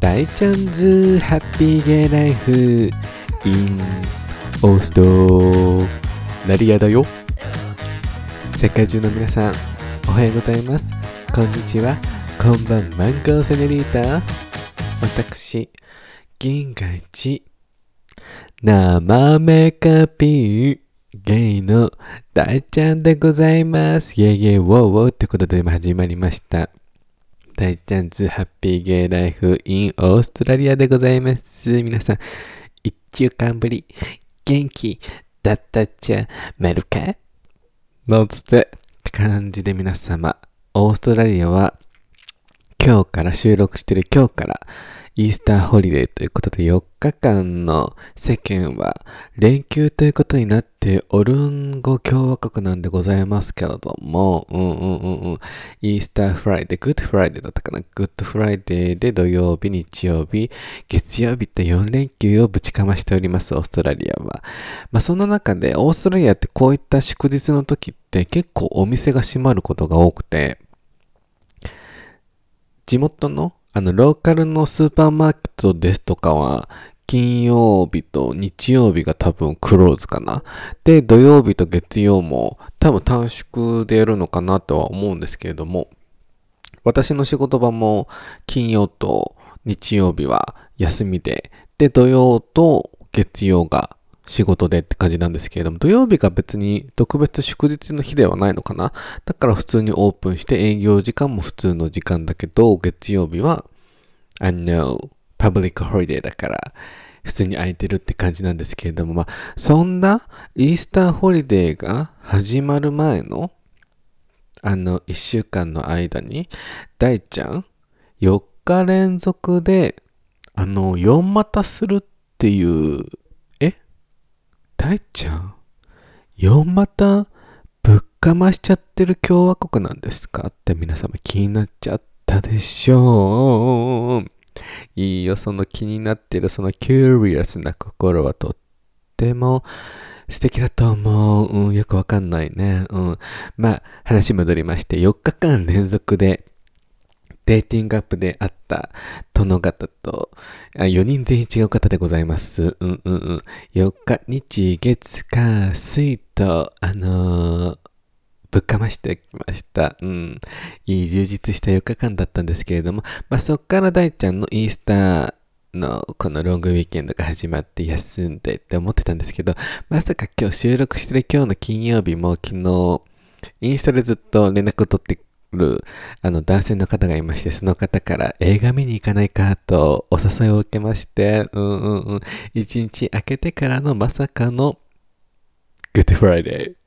大ちゃんズハッピーゲーライフ in オーストラリアだよ世界中の皆さんおはようございますこんにちはこんばんマンゴーセネリータ私銀河一生メカピーゲイの大ちゃんでございます。イェイイェイウォーウォーってことで始まりました。大ちゃんズハッピーゲイライフ in オーストラリアでございます。皆さん、一週間ぶり、元気だったっちゃ、メルカのつてって感じで皆様、オーストラリアは今日から収録してる今日からイースターホリデーということで4日間の世間は連休ということになってオルンゴ共和国なんでございますけれども、うんうんうんうん、Easter Friday、 Good Friday だったかな Good Friday で土曜日、日曜日、月曜日と4連休をぶちかましております、オーストラリアは。まあそんな中でオーストラリアってこういった祝日の時って結構お店が閉まることが多くて、地元のあのローカルのスーパーマーケットですとかは金曜日と日曜日が多分クローズかな。で、土曜日と月曜も多分短縮でやるのかなとは思うんですけれども、私の仕事場も金曜と日曜日は休みで、で、土曜と月曜が仕事でって感じなんですけれども、土曜日が別に特別祝日の日ではないのかな？だから普通にオープンして営業時間も普通の時間だけど、月曜日は、あの、 public holiday だから、普通に空いてるって感じなんですけれども、まあ、そんなイースターホリデーが始まる前の、あの、一週間の間に、大ちゃん、4日連続で、あの、4股するっていう、大ちゃん、4股ぶっかましちゃってる共和国なんですか？って皆様気になっちゃったでしょう。いいよ、その気になってるそのキュリアスな心はとっても素敵だと思う。うん、よくわかんないね。うん。まあ、話戻りまして、4日間連続でデーティングアップで会った殿方と、あ4人全員違う方でございます。うんうんうん。4日、日、月、火、水と、あのーぶっかましてきました。うん。いい充実した4日間だったんですけれども、まあそっから大ちゃんのイースターのこのロングウィーケンドが始まって休んでって思ってたんですけど、まさか今日収録してる今日の金曜日も昨日、インスタでずっと連絡を取ってるあの男性の方がいまして、その方から映画見に行かないかとお誘いを受けまして、うんうんうん。一日明けてからのまさかのGood Friday。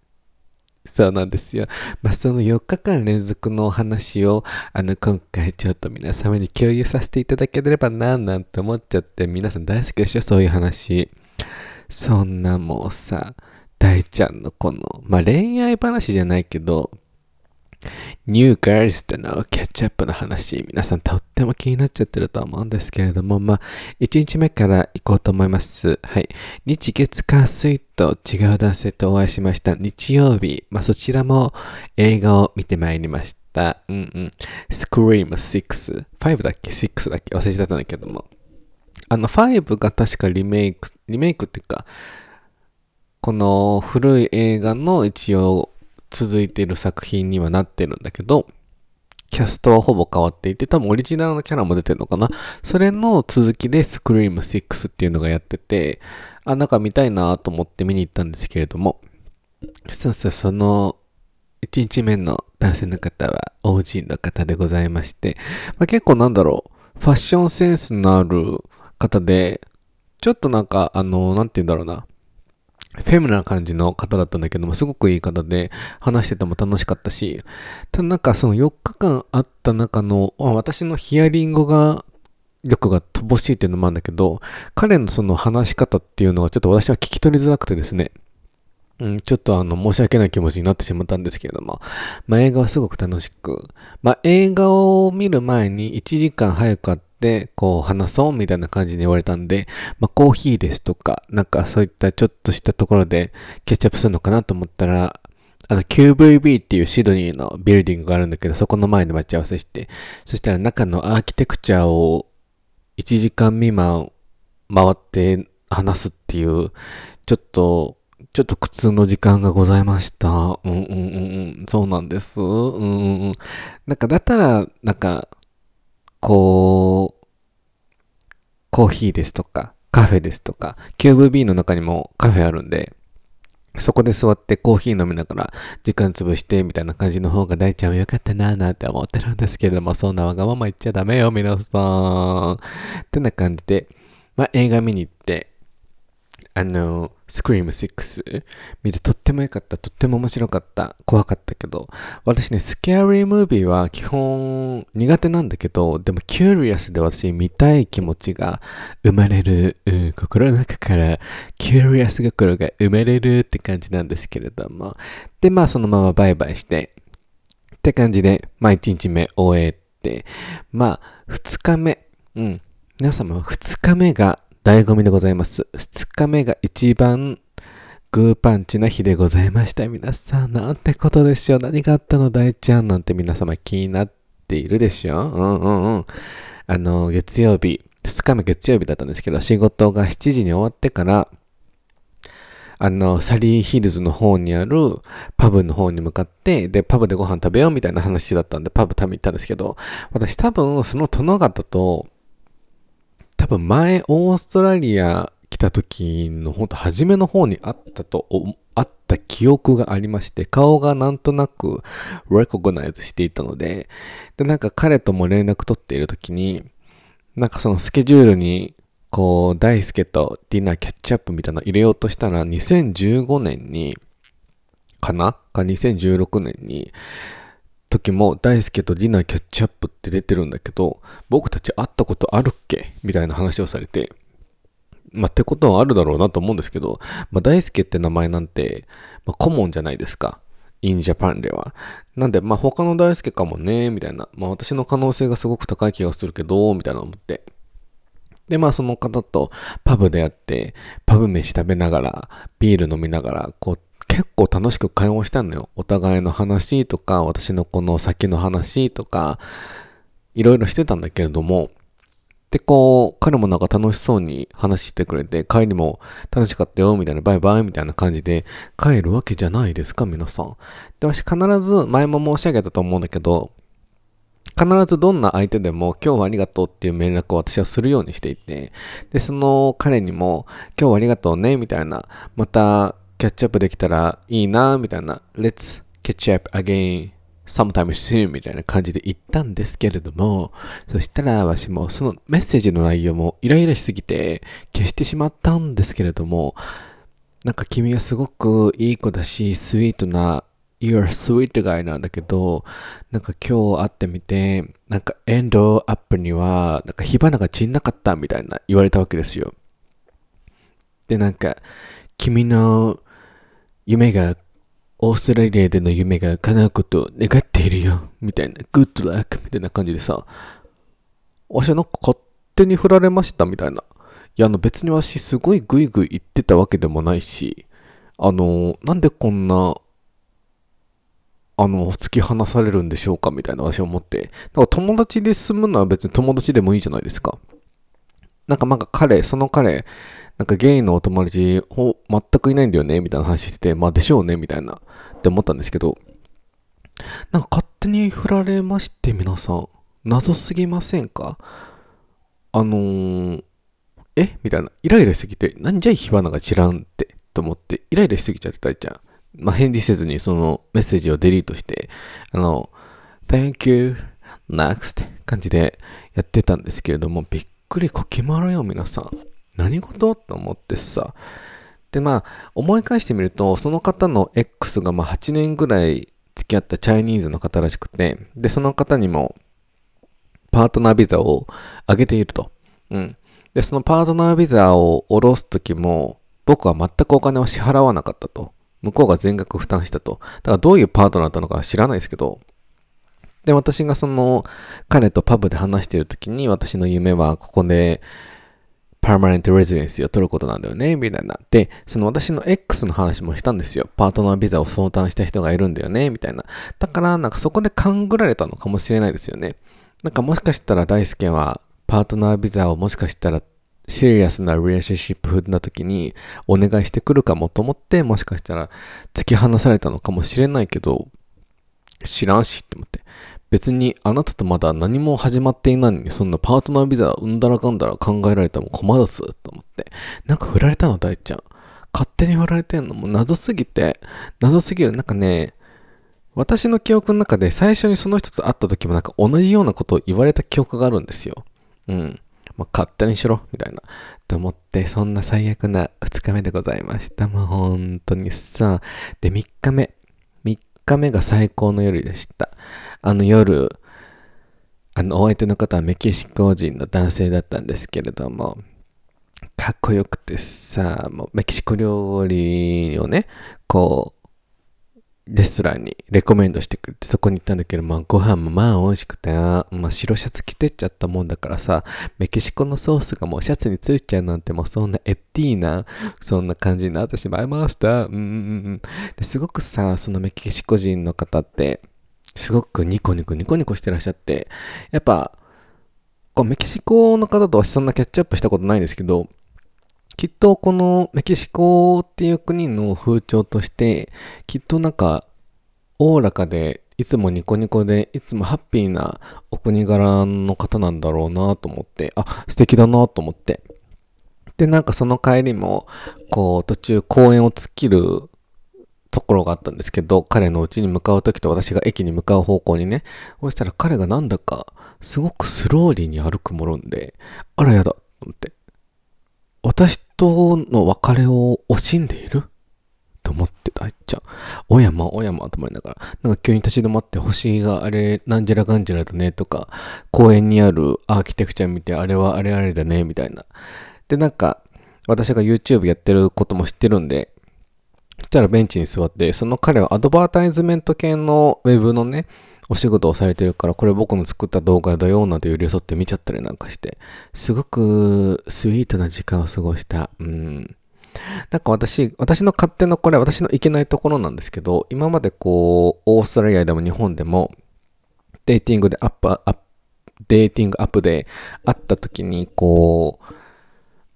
そうなんですよ。まあ、その4日間連続のお話を、あの、今回ちょっと皆様に共有させていただければな、なんて思っちゃって、皆さん大好きでしょ、そういう話。そんなもうさ、大ちゃんのこの、まあ、恋愛話じゃないけど、 new girls との catch up の話、皆さんとっても気になっちゃってると思うんですけれども、まあ、1日目から行こうと思います。はい。日月火水と違う男性とお会いしました。日曜日、まあ、そちらも映画を見てまいりました。うんうん。スクリーム6。5だっけ ?6 だっけ？忘れちゃったんだけども。あの、5が確かリメイク、リメイクっていうか、この古い映画の一応続いてる作品にはなってるんだけど、キャストはほぼ変わっていて、多分オリジナルのキャラも出てるのかな。それの続きでスクリーム6っていうのがやってて、あ、なんか見たいなと思って見に行ったんですけれども、そうそう、その1日目の男性の方は OG の方でございまして、まあ、結構なんだろう、ファッションセンスのある方で、ちょっとなんか、あの、なんて言うんだろうな、フェムな感じの方だったんだけども、すごくいい方で、話してても楽しかったし、ただなんかその4日間あった中の、私のヒアリングが、力が乏しいっていうのもあるんだけど、彼のその話し方っていうのはちょっと私は聞き取りづらくてですね、うん、ちょっとあの、申し訳ない気持ちになってしまったんですけれども、まあ映画はすごく楽しく、まあ映画を見る前に1時間早く会って、でこう話そうみたいな感じに言われたんで、まあコーヒーですとか、なんかそういったちょっとしたところでキャッチアップするのかなと思ったら、あの QVB っていうシドニーのビルディングがあるんだけど、そこの前で待ち合わせして、そしたら中のアーキテクチャを1時間未満回って話すっていう、ちょっと、ちょっと苦痛の時間がございました。うんうんうんうん。そうなんです。うんうんうん。なんか、だったら、なんか、こう、コーヒーですとか、カフェですとか、 QVB の中にもカフェあるんで、そこで座ってコーヒー飲みながら時間潰してみたいな感じの方が大ちゃんは良かったなぁなんて思ってるんですけれども、そんなわがまま言っちゃダメよ、皆さん。ってな感じで、まあ映画見に行って、あの、スクリーム6見てとっても良かった。とっても面白かった。怖かったけど。私ね、 scary movie は基本苦手なんだけど、でも curious で私見たい気持ちが生まれる、うん、心の中からキュリアス心が生まれるって感じなんですけれども。で、まあそのままバイバイして、って感じで、まあ1日目終えて、まあ2日目、うん、皆様2日目が醍醐味でございます。2日目が一番グーパンチな日でございました。皆さん、なんてことでしょう。何があったの？大ちゃんなんて皆様気になっているでしょううんうんうん。あの、月曜日、2日目月曜日だったんですけど、仕事が7時に終わってから、あの、サリーヒルズの方にあるパブの方に向かって、で、パブでご飯食べようみたいな話だったんで、パブ食べに行ったんですけど、私多分その殿方と多分前オーストラリア来た時のほんと初めの方にあったと、あった記憶がありまして、顔がなんとなく recognize していたので、で、なんか彼とも連絡取っている時に、なんかそのスケジュールに、こう、大輔とディナーキャッチアップみたいなの入れようとしたら、2015年に、かな？か2016年に、時も大輔とディナーキャッチアップって出てるんだけど、僕たち会ったことあるっけ？みたいな話をされて、まあ、ってことはあるだろうなと思うんですけど、まあ、大輔って名前なんて、まあ、コモンじゃないですか。in Japan では。なんで、まあ、他の大輔かもね、みたいな。まあ、私の可能性がすごく高い気がするけど、みたいな思って。で、まあ、その方とパブでやって、パブ飯食べながら、ビール飲みながら、こう、結構楽しく会話したのよ。お互いの話とか、私のこの先の話とか、いろいろしてたんだけれども、で、こう、彼もなんか楽しそうに話してくれて、帰りも楽しかったよ、みたいな、バイバイ、みたいな感じで帰るわけじゃないですか、皆さん。で、私必ず、前も申し上げたと思うんだけど、必ずどんな相手でも今日はありがとうっていう連絡を私はするようにしていて、で、その彼にも今日はありがとうね、みたいな、またキャッチアップできたらいいな、みたいな、Let's catch up again sometime soon みたいな感じで言ったんですけれども、そしたら私もそのメッセージの内容もイライラしすぎて消してしまったんですけれども、なんか君はすごくいい子だし、スイートな You're a sweet guy なんだけど、なんか今日会ってみて、なんかエンドアップには、なんか火花が散んなかったみたいな言われたわけですよ。で、なんか、君の夢が、オーストラリアでの夢が叶うことを願っているよ、みたいな、グッドラックみたいな感じでさ、わしはなんか勝手に振られましたみたいな。いや、あの別にわしすごいグイグイ言ってたわけでもないし、あの、なんでこんな、あの、突き放されるんでしょうか？みたいな私は思って。だか友達で住むのは別に友達でもいいじゃないですか。なんかなんか彼、その彼、なんかゲイのお友達、ほ、全くいないんだよね、みたいな話してて、まあでしょうね、みたいな、って思ったんですけど、なんか勝手に振られまして、皆さん。謎すぎませんか？あのー、え？みたいな。イライラしすぎて、なんじゃい火花が散らんって、と思って、イライラしすぎちゃってたいちゃん。まあ、返事せずにそのメッセージをデリートして、あの、Thank you, next 感じでやってたんですけれども、びっくりこきまるよ、皆さん。何事？と思ってさ。で、まあ、思い返してみると、その方の X がまあ8年ぐらい付き合ったチャイニーズの方らしくて、で、その方にもパートナービザをあげていると。うん。で、そのパートナービザを下ろすときも、僕は全くお金を支払わなかったと。向こうが全額負担したと。だからどういうパートナーだったのか知らないですけど、で、私がその彼とパブで話してるときに私の夢はここでパーマネントレジデンシーを取ることなんだよね、みたいな。で、その私の X の話もしたんですよ。パートナービザを相談した人がいるんだよね、みたいな。だから、なんかそこで勘ぐられたのかもしれないですよね。なんかもしかしたら大輔は、パートナービザをもしかしたらシリアスなリレーションシップ風な時にお願いしてくるかもと思ってもしかしたら突き放されたのかもしれないけど知らんしって思って別にあなたとまだ何も始まっていないのにそんなパートナービザうんだらかんだら考えられても困るっすと思ってなんか振られたの大ちゃん勝手に振られてんのもう謎すぎて謎すぎるなんかね私の記憶の中で最初にその人と会った時もなんか同じようなことを言われた記憶があるんですよ。うん。まあ、勝手にしろ、みたいな。と思って、そんな最悪な2日目でございました。もう本当にさ。で、3日目。3日目が最高の夜でした。あの夜、あの、お相手の方はメキシコ人の男性だったんですけれども、かっこよくてさ、もうメキシコ料理をね、こう、レストランにレコメンドしてくれてそこに行ったんだけど、まあご飯もまあ美味しくて、まあ白シャツ着てっちゃったもんだからさ、メキシコのソースがもうシャツについちゃうなんてもうそんなエッティーな、そんな感じになってしまいました。うんうんうん。ですごくさ、そのメキシコ人の方って、すごくニコニコニコニコしてらっしゃって、やっぱ、こうメキシコの方とはそんなキャッチアップしたことないですけど、きっとこのメキシコっていう国の風潮として、きっとなんか、おおらかで、いつもニコニコで、いつもハッピーなお国柄の方なんだろうなと思って、あ、素敵だなと思って。で、なんかその帰りも、こう、途中公園を突っ切るところがあったんですけど、彼の家に向かう時と私が駅に向かう方向にね、そしたら彼がなんだか、すごくスローリーに歩くもので、あらやだと思って。私との別れを惜しんでいる？と思ってた、あいちゃん。おやま、おやまと思いながら、なんか急に立ち止まって星があれ、なんじゃらかんじゃらだねとか、公園にあるアーキテクチャ見て、あれはあれあれだね、みたいな。で、なんか、私が YouTube やってることも知ってるんで、したらベンチに座って、その彼はアドバータイズメント系のウェブのね、お仕事をされてるから、これ僕の作った動画だよ、なんて寄り添って見ちゃったりなんかして、すごくスイートな時間を過ごした。うん。なんか私、私の勝手のこれ、私のいけないところなんですけど、今までこう、オーストラリアでも日本でも、 dating で app、app、dating app で会った時に、こう、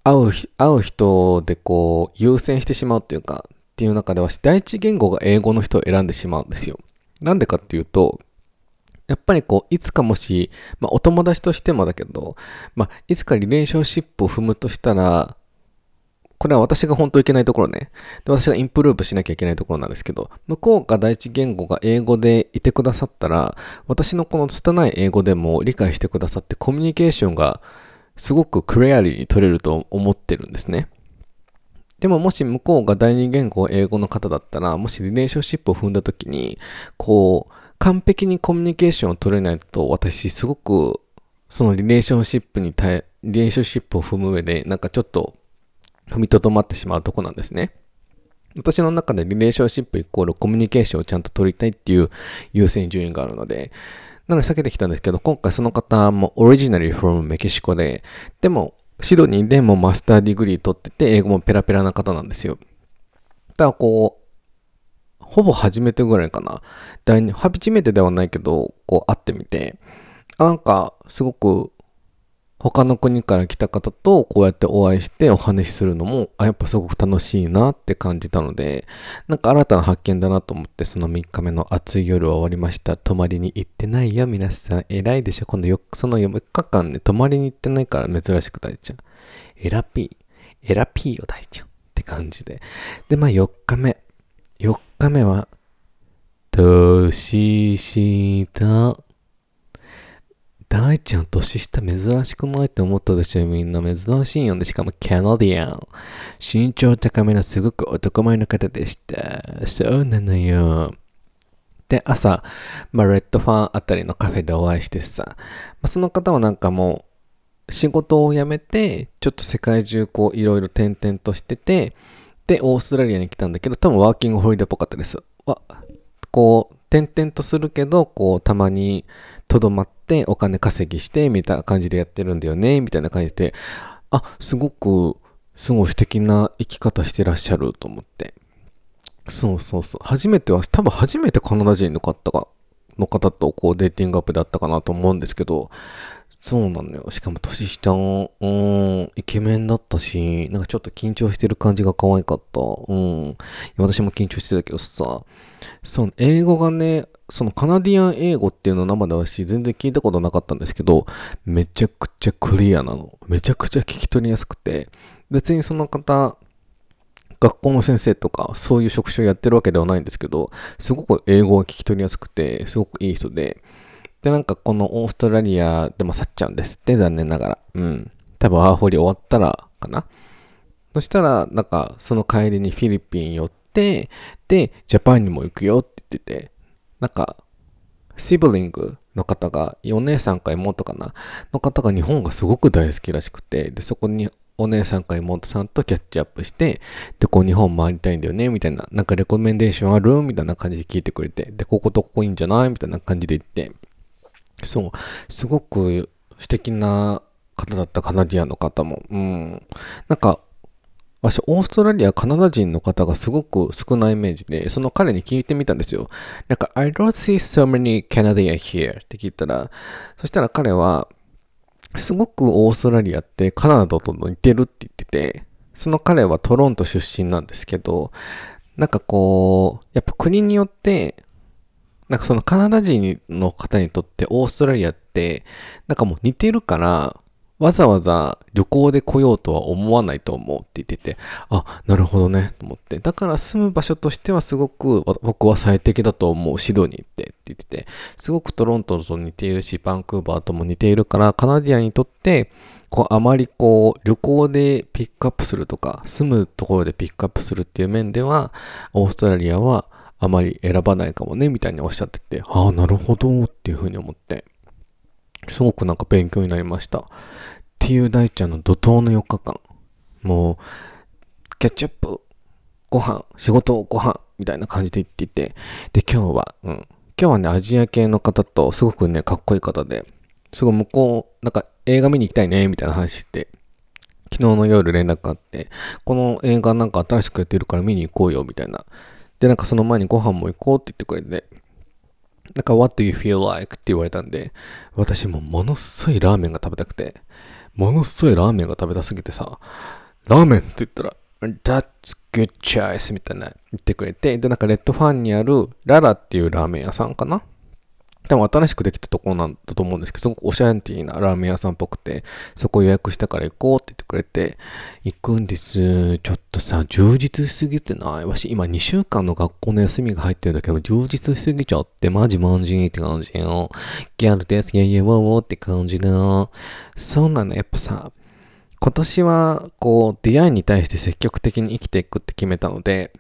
会う、会う人でこう、優先してしまうっていうか、っていう中では、第一言語が英語の人を選んでしまうんですよ。なんでかっていうと、やっぱりこう、いつかもし、まあお友達としてもだけど、まあいつかリレーションシップを踏むとしたら、これは私が本当いけないところね。で、私がインプルーブしなきゃいけないところなんですけど、向こうが第一言語が英語でいてくださったら、私のこの拙い英語でも理解してくださって、コミュニケーションがすごくクリアリーに取れると思ってるんですね。でももし向こうが第二言語英語の方だったら、もしリレーションシップを踏んだ時に、こう、完璧にコミュニケーションを取れないと、私すごく、そのリレーションシップに対、リレーションシップを踏む上で、なんかちょっと、踏みとどまってしまうとこなんですね。私の中でリレーションシップイコールコミュニケーションをちゃんと取りたいっていう優先順位があるので、なので避けてきたんですけど、今回その方もオリジナリー from メキシコで、でも、シドニーでも master degree 取ってて、英語もペラペラな方なんですよ。だこう、ほぼ初めてぐらいかな。第二、初めてではないけど、こう会ってみて、なんか、すごく、他の国から来た方とこうやってお会いしてお話しするのも、あ、やっぱすごく楽しいなって感じたので、なんか新たな発見だなと思って、その3日目の暑い夜は終わりました。泊まりに行ってないよ、皆さん。偉いでしょ。今度よ、その4日間ね、泊まりに行ってないから珍しく大ちゃん。エラピー。エラピーよ、大ちゃん。って感じで。で、まあ4日目。4日目は、年下。大ちゃん年下珍しくないって思ったでしょ？みんな珍しいよね。しかも Canadian。身長高めのすごく男前の方でした。そうなのよ。で、朝、まあ、 Redfern あたりのカフェでお会いしてさ、まあ、その方はなんかもう、仕事を辞めて、ちょっと世界中こう、いろいろ転々としてて、で、オーストラリアに来たんだけど、多分ワーキングホリデーっぽかったです。わ、こう、転々とするけど、こう、たまにとどまってお金稼ぎして、みたいな感じでやってるんだよね、みたいな感じで、あ、すごく、すごい素敵な生き方してらっしゃると思って。そうそうそう。初めては、多分初めてカナダ人の方が、の方とこうデーティングアップだったかなと思うんですけど、そうなのよ。しかも年下、うん、イケメンだったし、なんかちょっと緊張してる感じが可愛かった。うん。私も緊張してたけどさ、そう、英語がね、そのカナディアン英語っていうの生で私全然聞いたことなかったんですけど、めちゃくちゃクリアなの。めちゃくちゃ聞き取りやすくて、別にその方、学校の先生とか、そういう職種をやってるわけではないんですけど、すごく英語が聞き取りやすくて、すごくいい人で、で、なんかこのオーストラリアでも去っちゃうんですって、残念ながら。うん。多分ワーホリ終わったらかな。そしたら、なんかその帰りにフィリピン寄って、で、ジャパンにも行くよって言ってて、なんか、シブリングの方が、お姉さんか妹かなの方が日本がすごく大好きらしくて、で、そこにお姉さんか妹さんとキャッチアップして、で、こう日本回りたいんだよね、みたいな、なんかレコメンデーションある？みたいな感じで聞いてくれて、で、こことここいいんじゃない？みたいな感じで言って、そう、すごく素敵な方だったカナディアンの方も。うん。なんか、私、オーストラリア、カナダ人の方がすごく少ないイメージで、その彼に聞いてみたんですよ。なんか、I don't see so many Canadian here って聞いたら、そしたら彼は、すごくオーストラリアってカナダと似てるって言ってて、その彼はトロント出身なんですけど、なんかこう、やっぱ国によってなんかそのカナダ人の方にとってオーストラリアって、なんかもう似てるから、わざわざ旅行で来ようとは思わないと思うって言ってて、あ、なるほどね、と思って。だから住む場所としてはすごく僕は最適だと思う。シドニーってって言ってて、すごくトロントと似ているし、バンクーバーとも似ているから、カナディアにとって、こう、あまりこう、旅行でピックアップするとか、住むところでピックアップするっていう面では、オーストラリアはあまり選ばないかもね、みたいにおっしゃってて、ああ、なるほど、っていうふうに思って、すごくなんか勉強になりました。っていう大ちゃんの怒涛の4日間。もう、キャッチアップ、ご飯、仕事、ご飯、みたいな感じで言っていて、で、今日は、うん。今日はね、アジア系の方と、すごくね、かっこいい方で、すごい向こう、なんか映画見に行きたいね、みたいな話して、昨日の夜連絡があって、この映画なんか新しくやってるから見に行こうよ、みたいなで、なんかその前にご飯も行こうって言ってくれて、なんか What do you feel like? って言われたんで、私もものすごいラーメンが食べたくて、ものすごいラーメンが食べたすぎてさ、ラーメンって言ったら、That's good choice みたいな言ってくれて、で、なんかレッドファンにあるララっていうラーメン屋さんかな？でも新しくできたところなんだと思うんですけど、すごくおしゃれティーなラーメン屋さんっぽくて、そこ予約したから行こうって言ってくれて、行くんです。ちょっとさ、充実しすぎてない？わし、今2週間の学校の休みが入ってるんだけど、充実しすぎちゃって、マジマンジーって感じよ。ギャルです、イェイイェイウォーウォーって感じだよ。そうなの、やっぱさ、今年は、こう、出会いに対して積極的に生きていくって決めたので、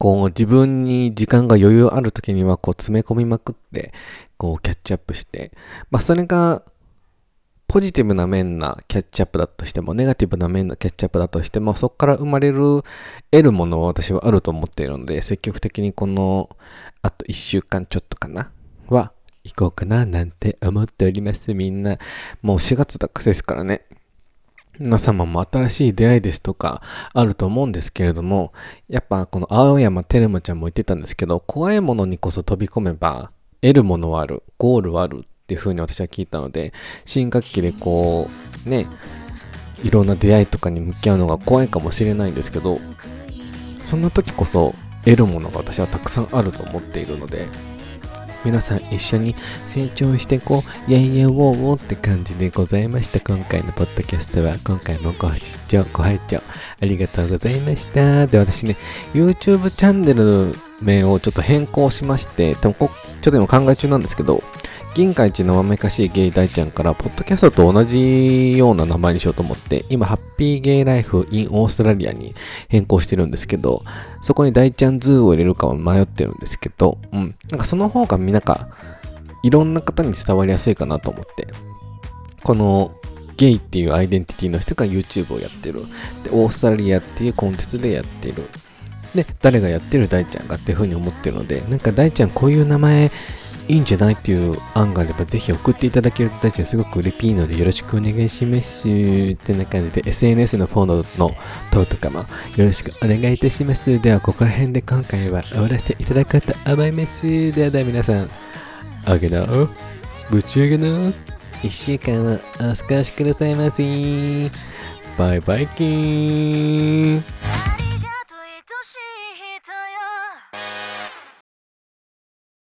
こう自分に時間が余裕ある時にはこう詰め込みまくって、こうキャッチアップして、まあそれがポジティブな面なキャッチアップだとしても、ネガティブな面のキャッチアップだとしても、そこから生まれる得るものは私はあると思っているので、積極的にこのあと1週間ちょっとかなは行こうかななんて思っております。みんな。もう4月だけですからね。皆様も新しい出会いですとかあると思うんですけれども、やっぱこの青山テルマちゃんも言ってたんですけど、怖いものにこそ飛び込めば得るものはある、ゴールはあるっていう風に私は聞いたので、新学期でこう、ね、いろんな出会いとかに向き合うのが怖いかもしれないんですけど、そんな時こそ得るものが私はたくさんあると思っているので、皆さん一緒に成長していこう、イェイイェイウォーウォーって感じでございました。今回のポッドキャストは、今回もご視聴、ご拝聴ありがとうございました。で、私ね、YouTube チャンネル名をちょっと変更しまして、でもこちょっと今考え中なんですけど、銀河一なまめかしいゲイ大ちゃんから、ポッドキャストと同じような名前にしようと思って、今、 Happy Gay Life in Australia に変更してるんですけど、そこに大ちゃんズーを入れるかは迷ってるんですけど、うん。なんかその方がみんなか、いろんな方に伝わりやすいかなと思って、このゲイっていうアイデンティティの人が YouTube をやってる。で、オーストラリアっていうコンテンツでやってる。で、誰がやってる大ちゃんがっていう風に思ってるので、なんか大ちゃんこういう名前いいんじゃないっていう案があればぜひ送っていただけると大ちゃんすごく嬉しいのでよろしくお願いします。ってな感じで SNS のフォローの等とかもよろしくお願いいたします。ではここら辺で今回は終わらせていただこうと思います。ではでは皆さん、あげな、ぶち上げな、一週間はお過ごしくださいませ。バイバイキーン。